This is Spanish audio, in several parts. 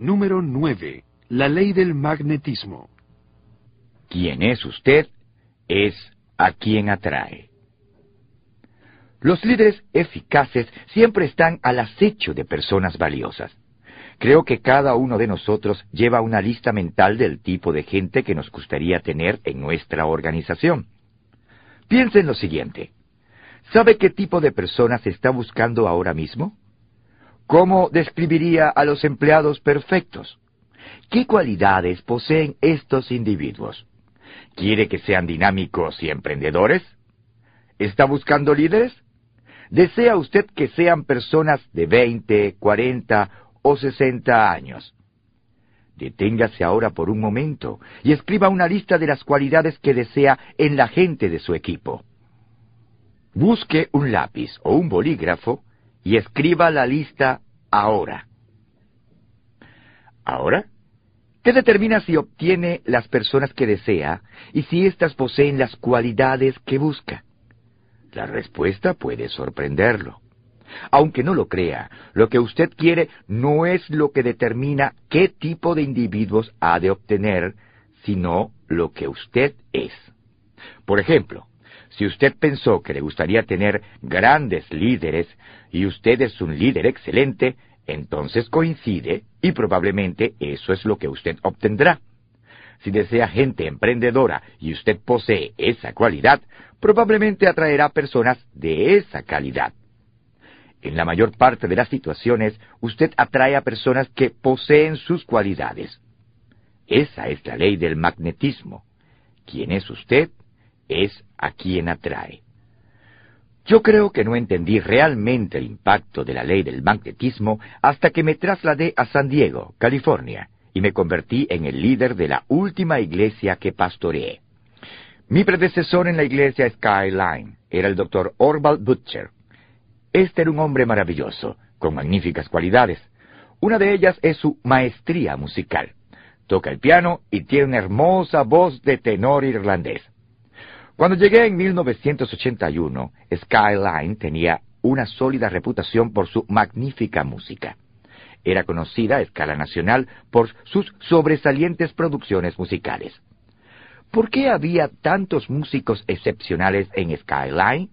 Número 9. La ley del magnetismo. Quien es usted es a quien atrae. Los líderes eficaces siempre están al acecho de personas valiosas. Creo que cada uno de nosotros lleva una lista mental del tipo de gente que nos gustaría tener en nuestra organización. Piensa en lo siguiente. ¿Sabe qué tipo de personas está buscando ahora mismo? ¿Cómo describiría a los empleados perfectos? ¿Qué cualidades poseen estos individuos? ¿Quiere que sean dinámicos y emprendedores? ¿Está buscando líderes? ¿Desea usted que sean personas de 20, 40 o 60 años? Deténgase ahora por un momento y escriba una lista de las cualidades que desea en la gente de su equipo. Busque un lápiz o un bolígrafo y escriba la lista ahora. ¿Ahora? ¿Qué determina si obtiene las personas que desea y si éstas poseen las cualidades que busca? La respuesta puede sorprenderlo. Aunque no lo crea, lo que usted quiere no es lo que determina qué tipo de individuos ha de obtener, sino lo que usted es. Por ejemplo, si usted pensó que le gustaría tener grandes líderes y usted es un líder excelente, entonces coincide y probablemente eso es lo que usted obtendrá. Si desea gente emprendedora y usted posee esa cualidad, probablemente atraerá personas de esa calidad. En la mayor parte de las situaciones, usted atrae a personas que poseen sus cualidades. Esa es la ley del magnetismo. ¿Quién es usted? Es a quien atrae. Yo creo que no entendí realmente el impacto de la ley del magnetismo hasta que me trasladé a San Diego, California, y me convertí en el líder de la última iglesia que pastoreé. Mi predecesor en la iglesia Skyline era el doctor Orval Butcher. Este era un hombre maravilloso, con magníficas cualidades. Una de ellas es su maestría musical. Toca el piano y tiene una hermosa voz de tenor irlandés. Cuando llegué en 1981, Skyline tenía una sólida reputación por su magnífica música. Era conocida a escala nacional por sus sobresalientes producciones musicales. ¿Por qué había tantos músicos excepcionales en Skyline?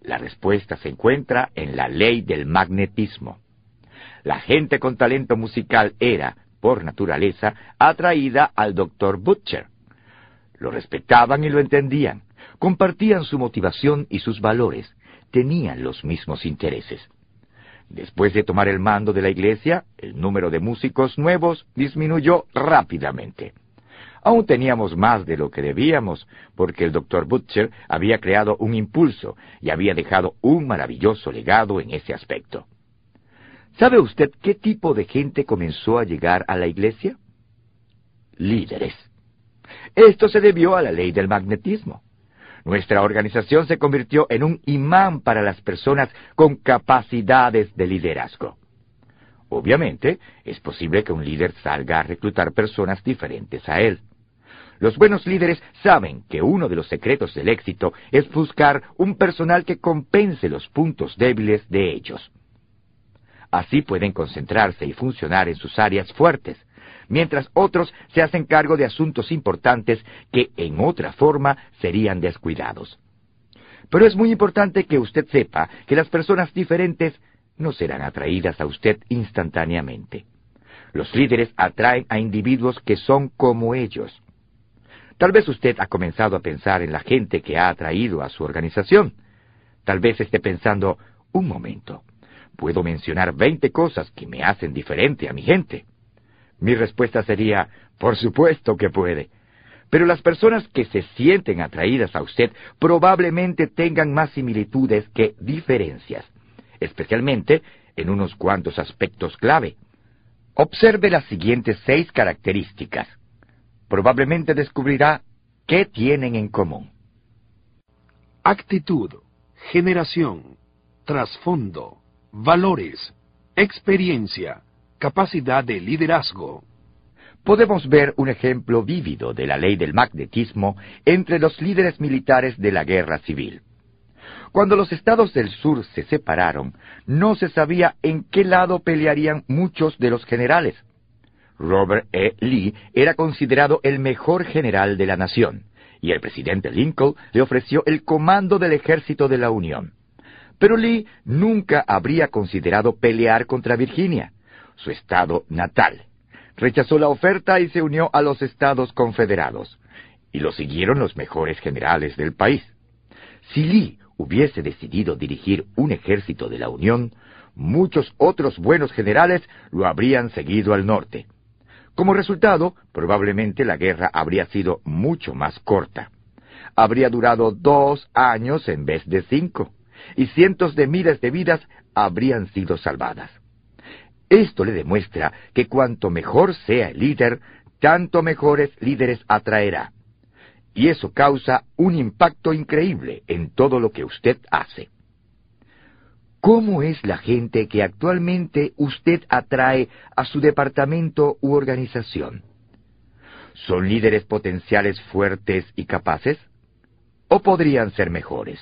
La respuesta se encuentra en la ley del magnetismo. La gente con talento musical era, por naturaleza, atraída al Dr. Butcher. Lo respetaban y lo entendían, compartían su motivación y sus valores, tenían los mismos intereses. Después de tomar el mando de la iglesia, el número de músicos nuevos disminuyó rápidamente. Aún teníamos más de lo que debíamos, porque el doctor Butcher había creado un impulso y había dejado un maravilloso legado en ese aspecto. ¿Sabe usted qué tipo de gente comenzó a llegar a la iglesia? Líderes. Esto se debió a la ley del magnetismo. Nuestra organización se convirtió en un imán para las personas con capacidades de liderazgo. Obviamente, es posible que un líder salga a reclutar personas diferentes a él. Los buenos líderes saben que uno de los secretos del éxito es buscar un personal que compense los puntos débiles de ellos. Así pueden concentrarse y funcionar en sus áreas fuertes, mientras otros se hacen cargo de asuntos importantes que en otra forma serían descuidados. Pero es muy importante que usted sepa que las personas diferentes no serán atraídas a usted instantáneamente. Los líderes atraen a individuos que son como ellos. Tal vez usted ha comenzado a pensar en la gente que ha atraído a su organización. Tal vez esté pensando, un momento, puedo mencionar veinte cosas que me hacen diferente a mi gente. Mi respuesta sería, por supuesto que puede. Pero las personas que se sienten atraídas a usted probablemente tengan más similitudes que diferencias, especialmente en unos cuantos aspectos clave. Observe las siguientes seis características. Probablemente descubrirá qué tienen en común. Actitud, generación, trasfondo, valores, experiencia, capacidad de liderazgo. Podemos ver un ejemplo vívido de la ley del magnetismo entre los líderes militares de la guerra civil. Cuando los estados del sur se separaron, no se sabía en qué lado pelearían muchos de los generales. Robert E. Lee era considerado el mejor general de la nación, y el presidente Lincoln le ofreció el comando del ejército de la Unión. Pero Lee nunca habría considerado pelear contra Virginia, su estado natal. Rechazó la oferta y se unió a los estados confederados, y lo siguieron los mejores generales del país. Si Lee hubiese decidido dirigir un ejército de la Unión, muchos otros buenos generales lo habrían seguido al norte. Como resultado, probablemente la guerra habría sido mucho más corta. Habría durado dos años en vez de cinco, y cientos de miles de vidas habrían sido salvadas. Esto le demuestra que cuanto mejor sea el líder, tanto mejores líderes atraerá y eso causa un impacto increíble en todo lo que usted hace. ¿Cómo es la gente que actualmente usted atrae a su departamento u organización? ¿Son líderes potenciales fuertes y capaces? ¿O podrían ser mejores?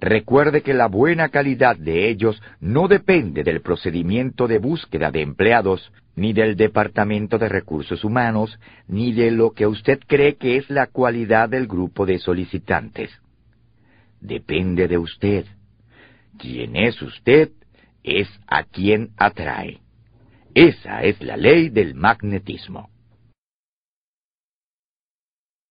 Recuerde que la buena calidad de ellos no depende del procedimiento de búsqueda de empleados, ni del Departamento de Recursos Humanos, ni de lo que usted cree que es la cualidad del grupo de solicitantes. Depende de usted. Quien es usted es a quien atrae. Esa es la ley del magnetismo.